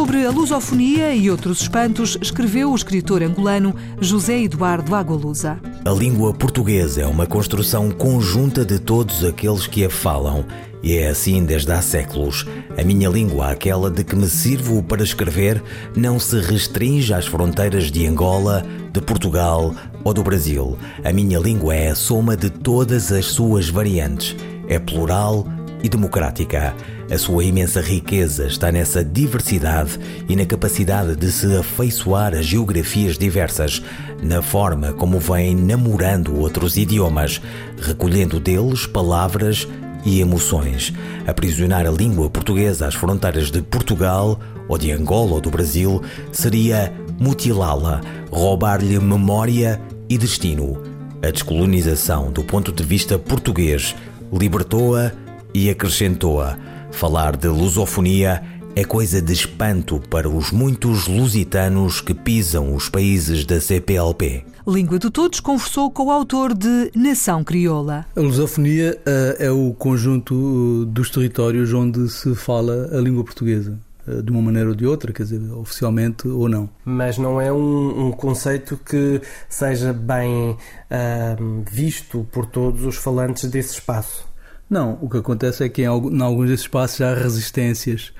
Sobre a lusofonia e outros espantos, escreveu o escritor angolano José Eduardo Agualusa. A língua portuguesa é uma construção conjunta de todos aqueles que a falam. E é assim desde há séculos. A minha língua, aquela de que me sirvo para escrever, não se restringe às fronteiras de Angola, de Portugal ou do Brasil. A minha língua é a soma de todas as suas variantes. É plural e democrática. A sua imensa riqueza está nessa diversidade e na capacidade de se afeiçoar a geografias diversas, na forma como vem namorando outros idiomas, recolhendo deles palavras e emoções. Aprisionar a língua portuguesa às fronteiras de Portugal ou de Angola ou do Brasil seria mutilá-la, roubar-lhe memória e destino. A descolonização, do ponto de vista português, libertou-a e acrescentou-a: falar de lusofonia é coisa de espanto para os muitos lusitanos que pisam os países da CPLP. Língua de Todos conversou com o autor de Nação Crioula. A lusofonia uh, é o conjunto dos territórios onde se fala a língua portuguesa eh, de uma maneira ou de outra, quer dizer, oficialmente ou não. Mas não é um, um conceito que seja bem uh, visto por todos os falantes desse espaço. Não, o que acontece é que em, alguns desses espaços há resistências,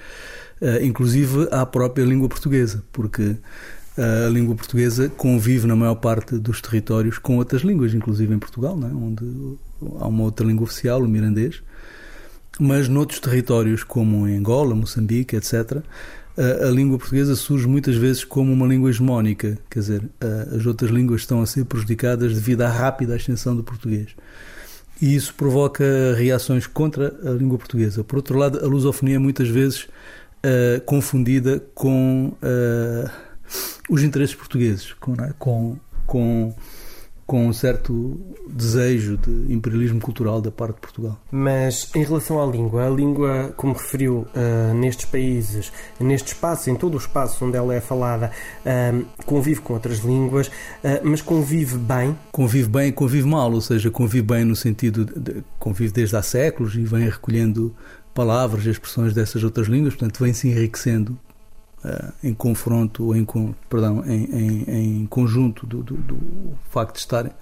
uh, inclusive à própria língua portuguesa, porque uh, a língua portuguesa convive na maior parte dos territórios com outras línguas, inclusive em Portugal, é? onde há uma outra língua oficial, o mirandês, mas noutros territórios como em Angola, Moçambique, etc., uh, a língua portuguesa surge muitas vezes como uma língua hegemónica, quer dizer, as outras línguas estão a ser prejudicadas devido à rápida ascensão do português e isso provoca reações contra a língua portuguesa. Por outro lado, a lusofonia é muitas vezes uh, confundida com uh, os interesses portugueses, com, é? com, com com um certo desejo de imperialismo cultural da parte de Portugal. Mas em relação à língua, a língua, como referiu, uh, nestes países, neste espaço, em todo o espaço onde ela é falada, uh, convive com outras línguas, uh, mas convive bem? Convive bem e convive mal, ou seja, convive bem no sentido de, convive desde há séculos e vem recolhendo palavras e expressões dessas outras línguas, portanto vem se enriquecendo Uh, em confronto, em, perdão, em, em, em conjunto do, do, do, facto de estarem,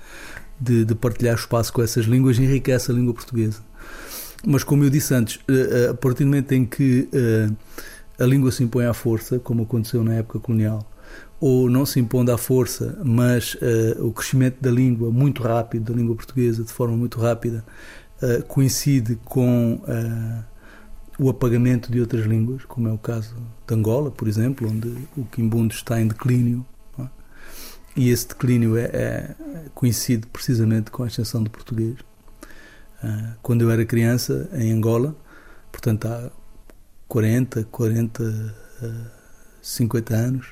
de, de, partilhar espaço com essas línguas, enriquece a língua portuguesa. Mas, como eu disse antes, uh, a partir do momento em que uh, a língua se impõe à força, como aconteceu na época colonial, ou não se impondo à força, mas o crescimento da língua muito rápido, da língua portuguesa, de forma muito rápida, coincide com o apagamento de outras línguas, como é o caso de Angola, por exemplo, onde o quimbundo está em declínio. É? E esse declínio é, é, coincide precisamente com a extensão do português. Uh, quando eu era criança, em Angola, portanto há 40, 40, uh, 50 anos,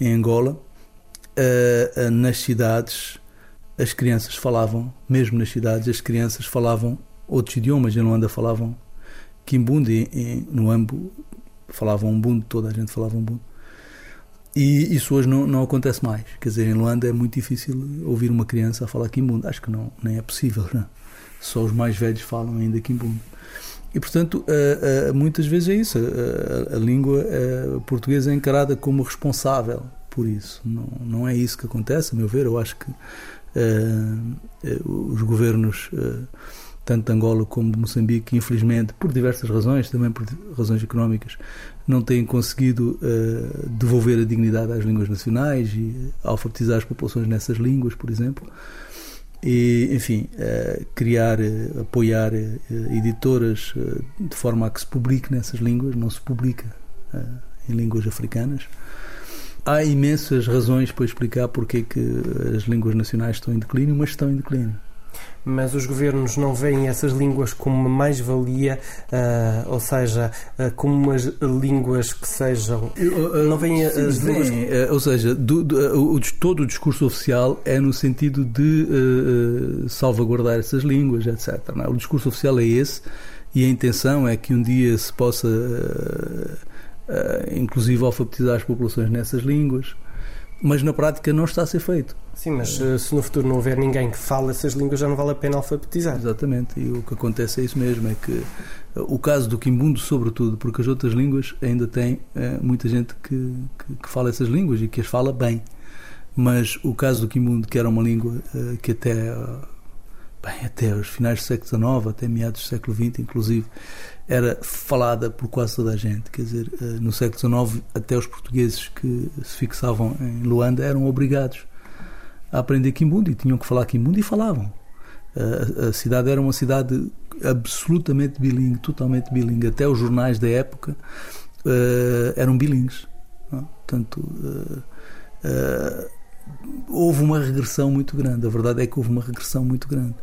em Angola, uh, nas cidades as crianças falavam, mesmo nas cidades, as crianças falavam outros idiomas. Em Luanda falavam Kimbundi, no Ambo, falavam Umbundo, toda a gente falava Umbundo. E isso hoje não, não acontece mais. Quer dizer, em Luanda é muito difícil ouvir uma criança a falar Kimbundo. Acho que não, nem é possível. Não? Só os mais velhos falam ainda Kimbundo. E, portanto, uh, uh, muitas vezes é isso. Uh, a língua portuguesa é encarada como responsável por isso. Não, não é isso que acontece, a meu ver. Eu acho que os governos tanto Angola como Moçambique, infelizmente, por diversas razões, também por razões económicas, não têm conseguido uh, devolver a dignidade às línguas nacionais e alfabetizar as populações nessas línguas, por exemplo. E, enfim, uh, criar, uh, apoiar editoras de forma a que se publique nessas línguas, não se publica em línguas africanas. Há imensas razões para explicar porque é que as línguas nacionais estão em declínio, mas estão em declínio. Mas os governos não veem essas línguas como uma mais-valia, uh, ou seja, uh, como umas línguas que sejam. não veem as línguas. ou seja, do, do, o, todo o discurso oficial é no sentido de salvaguardar essas línguas, etc. É? O discurso oficial é esse e a intenção é que um dia se possa, inclusive, alfabetizar as populações nessas línguas mas na prática não está a ser feito. Sim, mas uh, se no futuro não houver ninguém que fale essas línguas, já não vale a pena alfabetizar. Exatamente, e o que acontece é isso mesmo: é que uh, o caso do quimbundo, sobretudo, porque as outras línguas ainda tem uh, muita gente que, que, que, fala essas línguas e que as fala bem. Mas o caso do quimbundo, que era uma língua que até, bem, até os finais do século XIX, até meados do século XX, inclusive, era falada por quase toda a gente. Quer dizer, eh, no século XIX, até os portugueses que se fixavam em Luanda eram obrigados a aprender quimbundo e tinham que falar quimbundo e falavam. A, cidade era uma cidade absolutamente bilingue, totalmente bilingue. Até os jornais da época uh, eram bilingues. Não? Portanto, uh, uh, houve uma regressão muito grande. A verdade é que houve uma regressão muito grande.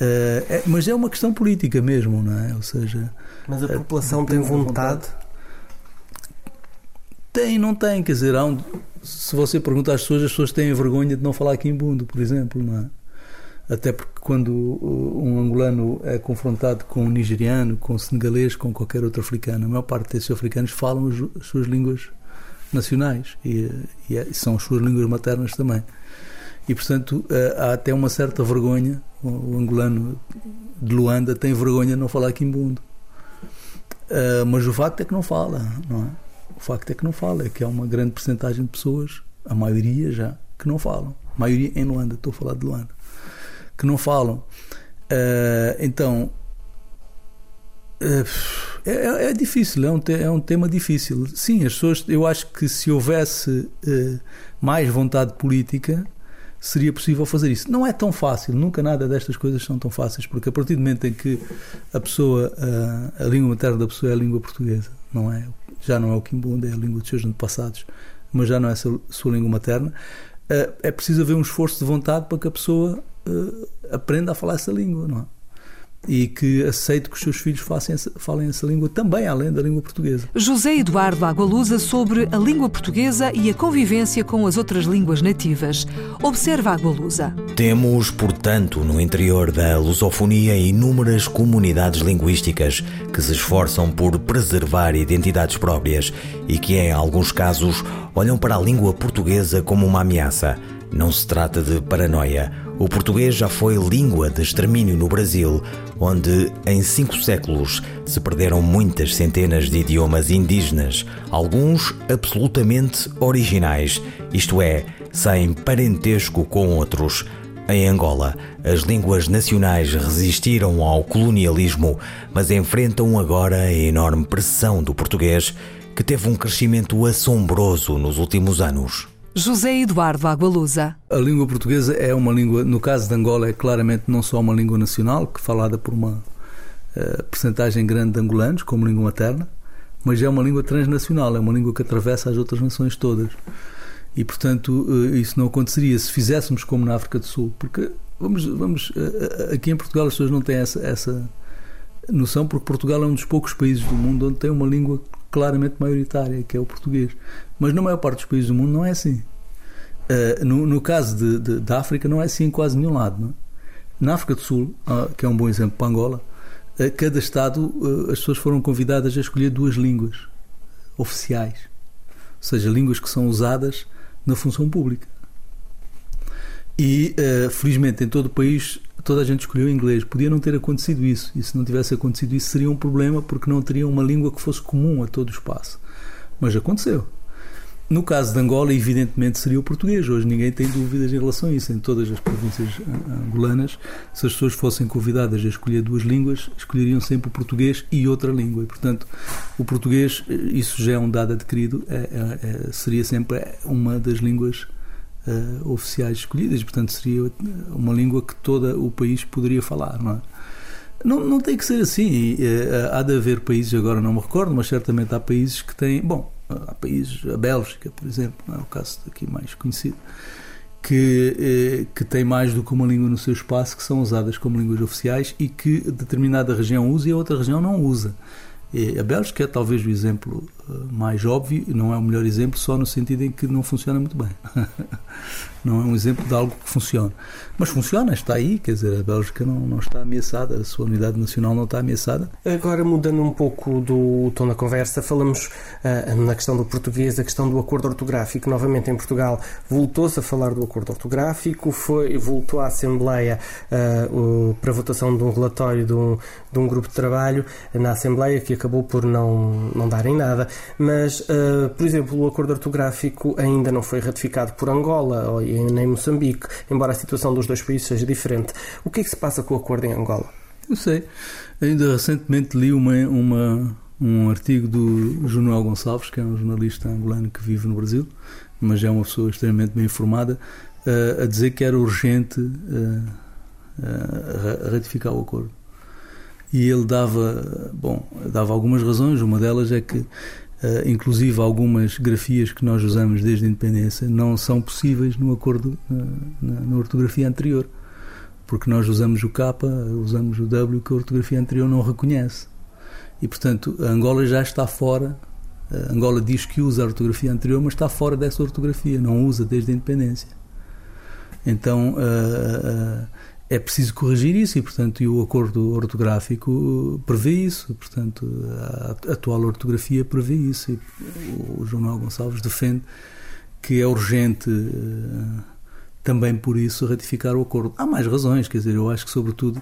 Uh, é, mas é uma questão política mesmo, não é? Ou seja. Mas a população uh, tem vontade? Tem, não tem, quer dizer, um, se você pergunta às pessoas, as pessoas têm vergonha de não falar quimbundo, por exemplo, não é? Até porque quando um angolano é confrontado com um nigeriano, com um senegalês, com qualquer outro africano, a maior parte desses africanos falam as suas línguas nacionais e, e é, são as suas línguas maternas também. E, portanto, eh, há até uma certa vergonha. O angolano de Luanda tem vergonha de não falar quimbundo. Eh, mas o facto é que não fala, não é? O facto é que não fala, é que há uma grande porcentagem de pessoas, a maioria já, que não falam. A maioria em Luanda, estou a falar de Luanda, que não falam. Eh, então, é, é, é, difícil, é um, é um tema difícil. Sim, as pessoas, eu acho que se houvesse mais vontade política, seria possível fazer isso. Não é tão fácil, nunca nada destas coisas são tão fáceis, porque a partir do momento em que a pessoa, a, a língua materna da pessoa é a língua portuguesa, não é? Já não é o quimbunda, é a língua dos seus antepassados, mas já não é a sua, sua língua materna. Eh, é preciso haver um esforço de vontade para que a pessoa eh, aprenda a falar essa língua, não é? E que aceite que os seus filhos façam, falem essa língua também, além da língua portuguesa. José Eduardo Agualusa sobre a língua portuguesa e a convivência com as outras línguas nativas. Observa Agualusa. Temos, portanto, no interior da lusofonia inúmeras comunidades linguísticas que se esforçam por preservar identidades próprias e que, em alguns casos, olham para a língua portuguesa como uma ameaça. Não se trata de paranoia. O português já foi língua de extermínio no Brasil, onde em cinco séculos se perderam muitas centenas de idiomas indígenas, alguns absolutamente originais, isto é, sem parentesco com outros. Em Angola, as línguas nacionais resistiram ao colonialismo, mas enfrentam agora a enorme pressão do português, que teve um crescimento assombroso nos últimos anos. José Eduardo Agualusa. A língua portuguesa é uma língua, no caso de Angola, é claramente não só uma língua nacional, que falada por uma uh, percentagem grande de angolanos, como língua materna, mas é uma língua transnacional, é uma língua que atravessa as outras nações todas. E, portanto, uh, isso não aconteceria se fizéssemos como na África do Sul, porque, vamos, vamos uh, aqui em Portugal as pessoas não têm essa, essa noção, porque Portugal é um dos poucos países do mundo onde tem uma língua claramente maioritária, que é o português. Mas na maior parte dos países do mundo não é assim. Uh, no, no, caso de, de, da África, não é assim em quase nenhum lado. É? Na África do Sul, uh, que é um bom exemplo para Angola, uh, cada Estado, as pessoas foram convidadas a escolher duas línguas oficiais, ou seja, línguas que são usadas na função pública. E, felizmente, em todo o país toda a gente escolheu inglês. Podia não ter acontecido isso. E se não tivesse acontecido isso, seria um problema porque não teria uma língua que fosse comum a todo o espaço. Mas aconteceu. No caso de Angola, evidentemente seria o português. Hoje ninguém tem dúvidas em relação a isso. Em todas as províncias angolanas, se as pessoas fossem convidadas a escolher duas línguas, escolheriam sempre o português e outra língua. E, portanto, o português, isso já é um dado adquirido, é, é, é seria sempre uma das línguas uh, oficiais escolhidas, portanto seria uma língua que todo o país poderia falar, não é? Não, não tem que ser assim. Uh, há de haver países, agora não me recordo, mas certamente há países que têm. Bom, há países, a Bélgica, por exemplo, não é o caso aqui mais conhecido, que, eh, que tem mais do que uma língua no seu espaço, que são usadas como línguas oficiais e que determinada região usa e a outra região não usa. A Bélgica é talvez o exemplo eh, mais óbvio, não é o melhor exemplo, só no sentido em que não funciona muito bem. não é um exemplo de algo que funciona. Mas funciona, está aí, quer dizer, a Bélgica não, não está ameaçada, a sua unidade nacional não está ameaçada. Agora, mudando um pouco do tom da conversa, falamos uh, na questão do português, a questão do acordo ortográfico. Novamente, em Portugal, voltou-se a falar do acordo ortográfico, foi, voltou à Assembleia uh, para votação de um relatório de um, de um grupo de trabalho na Assembleia que acabou por não, não dar em nada. Mas, uh, por exemplo, o acordo ortográfico ainda não foi ratificado por Angola nem Moçambique, embora a situação dos dois países seja diferente. O que é que se passa com o acordo em Angola? Eu sei. Ainda recentemente li uma, uma, um artigo do João Gonçalves, que é um jornalista angolano que vive no Brasil, mas é uma pessoa extremamente bem informada, uh, a dizer que era urgente uh, uh, ratificar o acordo. E ele dava, bom, dava algumas razões, uma delas é que Uh, inclusive algumas grafias que nós usamos desde a independência não são possíveis no acordo uh, na, na, ortografia anterior. Porque nós usamos o K, usamos o W que a ortografia anterior não reconhece. E portanto a Angola já está fora. A Angola diz que usa a ortografia anterior mas está fora dessa ortografia não usa desde a independência. Então uh, é preciso corrigir isso e, portanto, e o acordo ortográfico prevê isso. Portanto, a atual ortografia prevê isso. E o João Gonçalves defende que é urgente eh, também por isso ratificar o acordo. Há mais razões, quer dizer, eu acho que, sobretudo,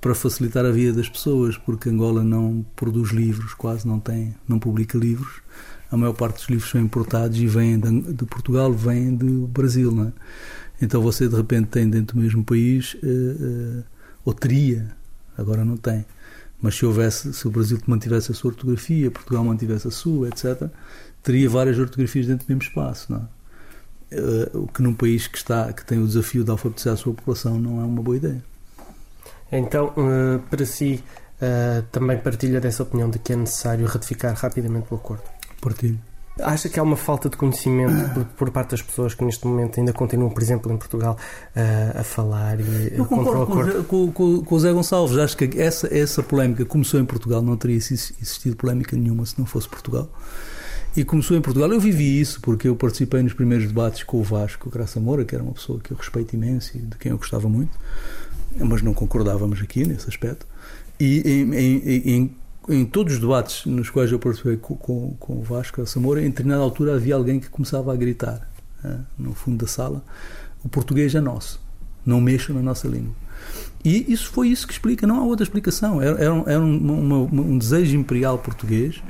para facilitar a vida das pessoas, porque Angola não produz livros, quase não tem, não publica livros. A maior parte dos livros são importados e vêm de, de Portugal, vêm do Brasil, não é? Então você de repente tem dentro do mesmo país, uh, uh, ou teria, agora não tem, mas se houvesse, se o Brasil mantivesse a sua ortografia, Portugal mantivesse a sua, etc., teria várias ortografias dentro do mesmo espaço, não é? Uh, o que num país que está que tem o desafio de alfabetizar a sua população não é uma boa ideia. Então, para si, também partilha dessa opinião de que é necessário ratificar rapidamente o acordo? Partilho. Acha que há uma falta de conhecimento por, por, parte das pessoas que neste momento ainda continuam, por exemplo, em Portugal, uh, a falar e Eu contra o acordo? Com, com, com o Zé Gonçalves. Acho que essa, essa polémica começou em Portugal, não teria existido polémica nenhuma se não fosse Portugal. E começou em Portugal. Eu vivi isso porque eu participei nos primeiros debates com o Vasco Graça Moura, que era uma pessoa que eu respeito imenso e de quem eu gostava muito, mas não concordávamos aqui nesse aspecto. E em, em, em em todos os debates nos quais eu participei com, com, com o Vasco Samora, em determinada altura havia alguém que começava a gritar né, no fundo da sala: o português é nosso, não mexam na nossa língua. E isso foi isso que explica, não há outra explicação. Era, era, era uma, uma, um desejo imperial português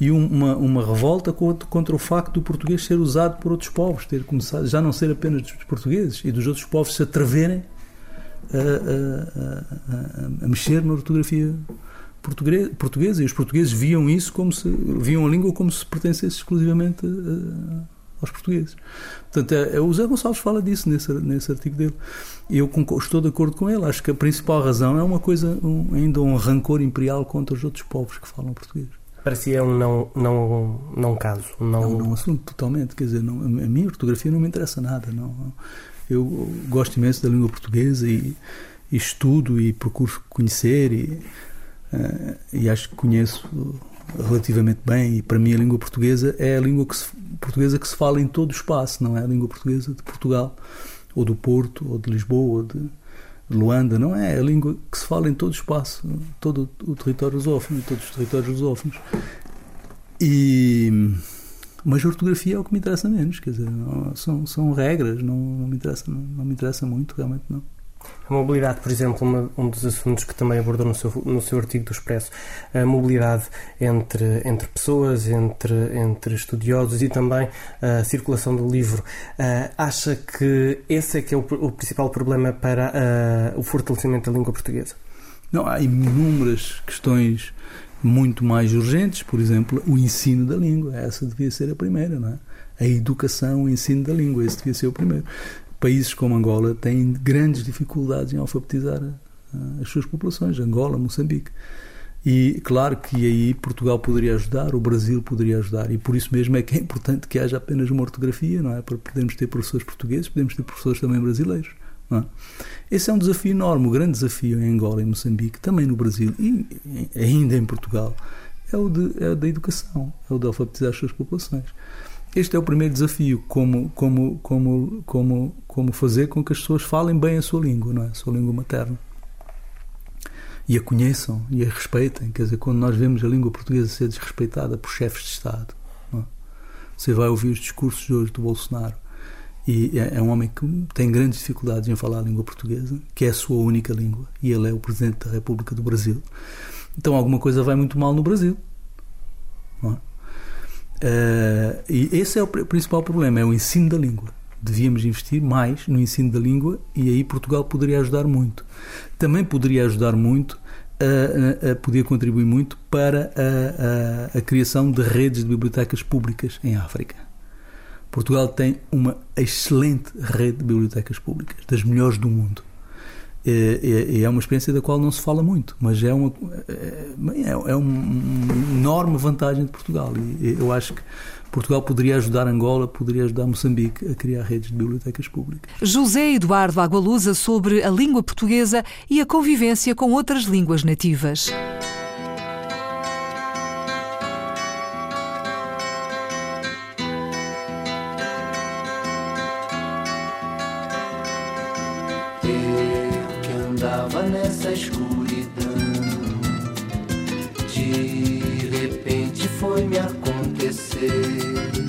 e uma, uma revolta contra, contra, o facto do português ser usado por outros povos, ter começado, já não ser apenas dos portugueses e dos outros povos se atreverem a, a, a, a mexer na ortografia portuguesa e os portugueses viam isso como se viam a língua como se pertencesse exclusivamente uh, aos portugueses. Portanto, é, é, o Zé Gonçalves fala disso nesse, nesse artigo dele. E eu estou de acordo com ele. Acho que a principal razão é uma coisa, um, ainda um rancor imperial contra os outros povos que falam português. Parecia um não, não, não caso. Não... É um não assunto, totalmente. Quer dizer, não, a minha ortografia não me interessa nada. Não. Eu gosto imenso da língua portuguesa e, e estudo e procuro conhecer e uh, e acho que conheço relativamente bem e para mim a língua portuguesa é a língua que se, portuguesa que se fala em todo o espaço, não é a língua portuguesa de Portugal ou do Porto ou de Lisboa ou de Luanda, não é a língua que se fala em todo o espaço, todo o território lusófono, todos os territórios lusófonos. E mas a ortografia é o que me interessa menos, quer dizer, são, são regras, não, não me interessa, não, não me interessa muito, realmente não. A mobilidade, por exemplo, uma, um dos assuntos que também abordou no seu, no seu artigo do Expresso, a mobilidade entre, entre pessoas, entre, entre estudiosos e também a circulação do livro. Uh, acha que esse é que é o, o principal problema para uh, o fortalecimento da língua portuguesa? Não, há inúmeras questões muito mais urgentes, por exemplo, o ensino da língua. Essa devia ser a primeira, não é? A educação, o ensino da língua, esse devia ser o primeiro países como Angola têm grandes dificuldades em alfabetizar uh, as suas populações, Angola, Moçambique. E claro que aí Portugal poderia ajudar, o Brasil poderia ajudar, e por isso mesmo é que é importante que haja apenas uma ortografia, não é? Para podermos ter professores portugueses, podemos ter professores também brasileiros. É? Esse é um desafio enorme, o grande desafio em Angola, em Moçambique, também no Brasil e ainda em Portugal, é o, de, é o da educação, é o de alfabetizar as suas populações. Este é o primeiro desafio, como, como, como, como, como fazer com que as pessoas falem bem a sua língua, não é? a sua língua materna. E a conheçam e a respeitem. Quer dizer, quando nós vemos a língua portuguesa ser desrespeitada por chefes de Estado, é? você vai ouvir os discursos de hoje do Bolsonaro e é, é um homem que tem grandes dificuldades em falar a língua portuguesa, que é a sua única língua, e ele é o Presidente da República do Brasil. Então alguma coisa vai muito mal no Brasil. Não é? Uh, e esse é o principal problema, é o ensino da língua. Devíamos investir mais no ensino da língua e aí Portugal poderia ajudar muito. Também poderia ajudar muito, a, a, a contribuir muito para a, a, criação de redes de bibliotecas públicas em África. Portugal tem uma excelente rede de bibliotecas públicas, das melhores do mundo. É, é, é, uma experiência da qual não se fala muito, mas é uma, é, é, uma enorme vantagem de Portugal. E eu acho que Portugal poderia ajudar Angola, poderia ajudar Moçambique a criar redes de bibliotecas públicas. José Eduardo Agualusa sobre a língua portuguesa e a convivência com outras línguas nativas. de repente foi me acontecer.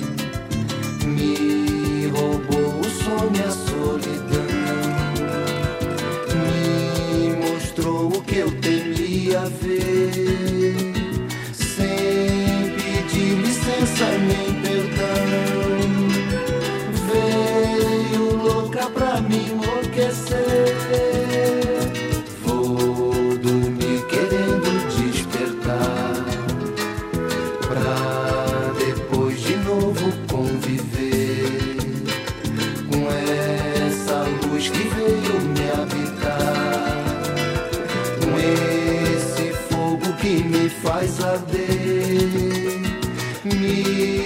que me faz arder. Me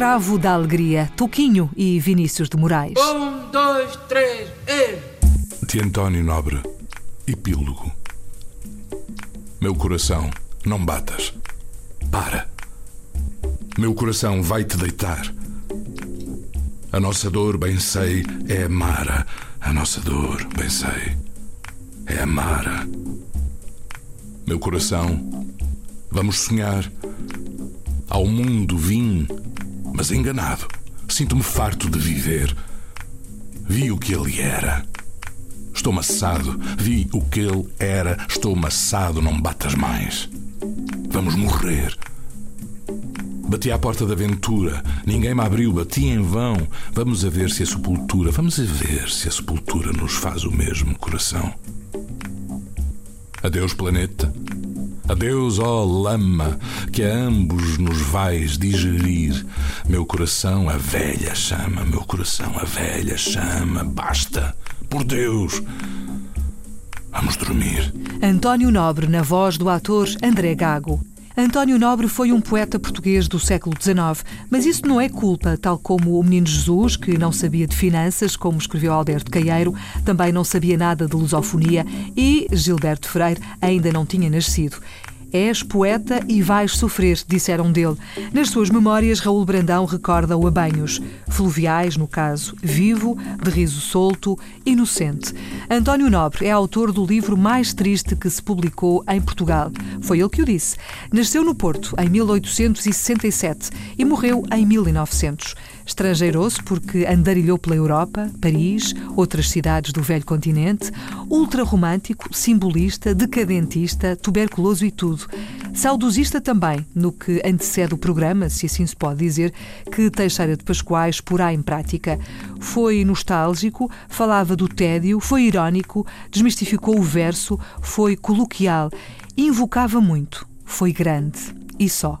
escravo da alegria, Toquinho e Vinícius de Moraes. Um, dois, três, e... De António Nobre, Epílogo. Meu coração, não batas. Para. Meu coração vai te deitar. A nossa dor, bem sei, é amara. A nossa dor, bem sei, é amara. Meu coração, vamos sonhar. Ao mundo vim, mas enganado. Sinto-me farto de viver. Vi o que ele era. Estou maçado. Vi o que ele era. Estou maçado. Não batas mais. Vamos morrer. Bati à porta da aventura. Ninguém me abriu. Bati em vão. Vamos a ver se a sepultura. Vamos a ver se a sepultura nos faz o mesmo coração. Adeus, planeta. Adeus, ó lama, que a ambos nos vais digerir. Meu coração, a velha chama, meu coração, a velha chama. Basta, por Deus. Vamos dormir. António Nobre, na voz do ator André Gago. António Nobre foi um poeta português do século XIX, mas isso não é culpa, tal como o menino Jesus, que não sabia de finanças, como escreveu Alberto Caieiro, também não sabia nada de lusofonia e Gilberto Freire ainda não tinha nascido. És poeta e vais sofrer, disseram dele. Nas suas memórias, Raul Brandão recorda-o a banhos. Fluviais, no caso, vivo, de riso solto, inocente. António Nobre é autor do livro mais triste que se publicou em Portugal. Foi ele que o disse. Nasceu no Porto em 1867 e morreu em 1900. Estrangeirou-se porque andarilhou pela Europa, Paris, outras cidades do velho continente, ultrarromântico, simbolista, decadentista, tuberculoso e tudo. Saudosista também, no que antecede o programa, se assim se pode dizer, que Teixeira de Pascoais porá em prática. Foi nostálgico, falava do tédio, foi irónico, desmistificou o verso, foi coloquial, invocava muito, foi grande e só